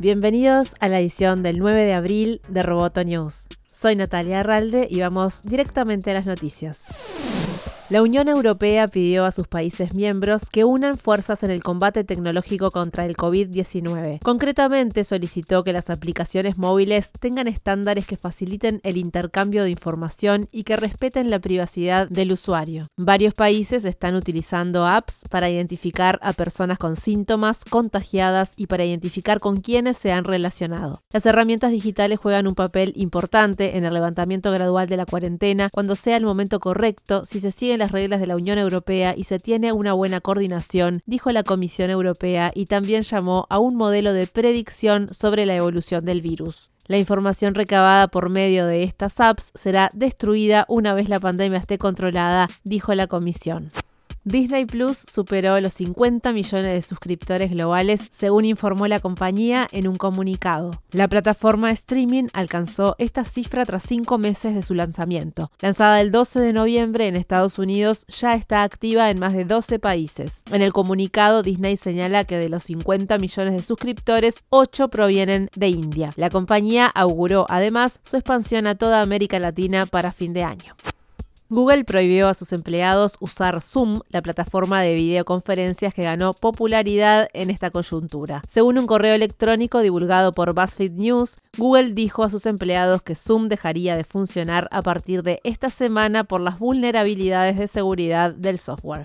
Bienvenidos a la edición del 9 de abril de Roboto News. Soy Natalia Arralde y vamos directamente a las noticias. La Unión Europea pidió a sus países miembros que unan fuerzas en el combate tecnológico contra el COVID-19. Concretamente, solicitó que las aplicaciones móviles tengan estándares que faciliten el intercambio de información y que respeten la privacidad del usuario. Varios países están utilizando apps para identificar a personas con síntomas contagiadas y para identificar con quienes se han relacionado. Las herramientas digitales juegan un papel importante en el levantamiento gradual de la cuarentena cuando sea el momento correcto si se sigue las reglas de la Unión Europea y se tiene una buena coordinación, dijo la Comisión Europea y también llamó a un modelo de predicción sobre la evolución del virus. La información recabada por medio de estas apps será destruida una vez la pandemia esté controlada, dijo la Comisión. Disney Plus superó los 50 millones de suscriptores globales, según informó la compañía en un comunicado. La plataforma de streaming alcanzó esta cifra tras cinco meses de su lanzamiento. Lanzada el 12 de noviembre en Estados Unidos, ya está activa en más de 12 países. En el comunicado, Disney señala que de los 50 millones de suscriptores, 8 provienen de India. La compañía auguró además su expansión a toda América Latina para fin de año. Google prohibió a sus empleados usar Zoom, la plataforma de videoconferencias que ganó popularidad en esta coyuntura. Según un correo electrónico divulgado por BuzzFeed News, Google dijo a sus empleados que Zoom dejaría de funcionar a partir de esta semana por las vulnerabilidades de seguridad del software.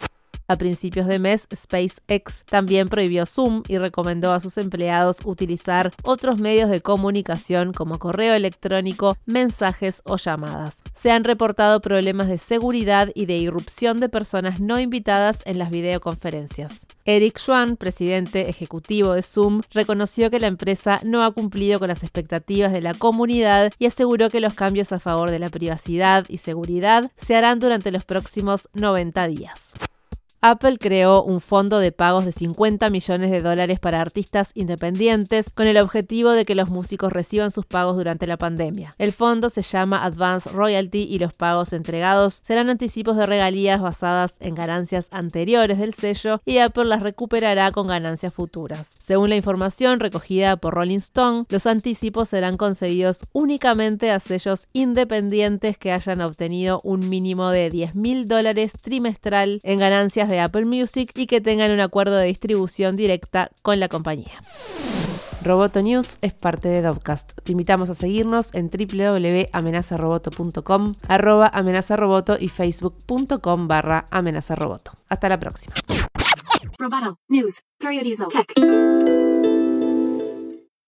A principios de mes, SpaceX también prohibió Zoom y recomendó a sus empleados utilizar otros medios de comunicación como correo electrónico, mensajes o llamadas. Se han reportado problemas de seguridad y de irrupción de personas no invitadas en las videoconferencias. Eric Schwan, presidente ejecutivo de Zoom, reconoció que la empresa no ha cumplido con las expectativas de la comunidad y aseguró que los cambios a favor de la privacidad y seguridad se harán durante los próximos 90 días. Apple creó un fondo de pagos de 50 millones de dólares para artistas independientes con el objetivo de que los músicos reciban sus pagos durante la pandemia. El fondo se llama Advance Royalty y los pagos entregados serán anticipos de regalías basadas en ganancias anteriores del sello y Apple las recuperará con ganancias futuras. Según la información recogida por Rolling Stone, los anticipos serán concedidos únicamente a sellos independientes que hayan obtenido un mínimo de 10 mil dólares trimestral en ganancias de Apple Music y que tengan un acuerdo de distribución directa con la compañía. Roboto News es parte de Dovcast. Te invitamos a seguirnos en www.amenazaroboto.com, arroba amenazaroboto y facebook.com barra amenazaroboto. Hasta la próxima.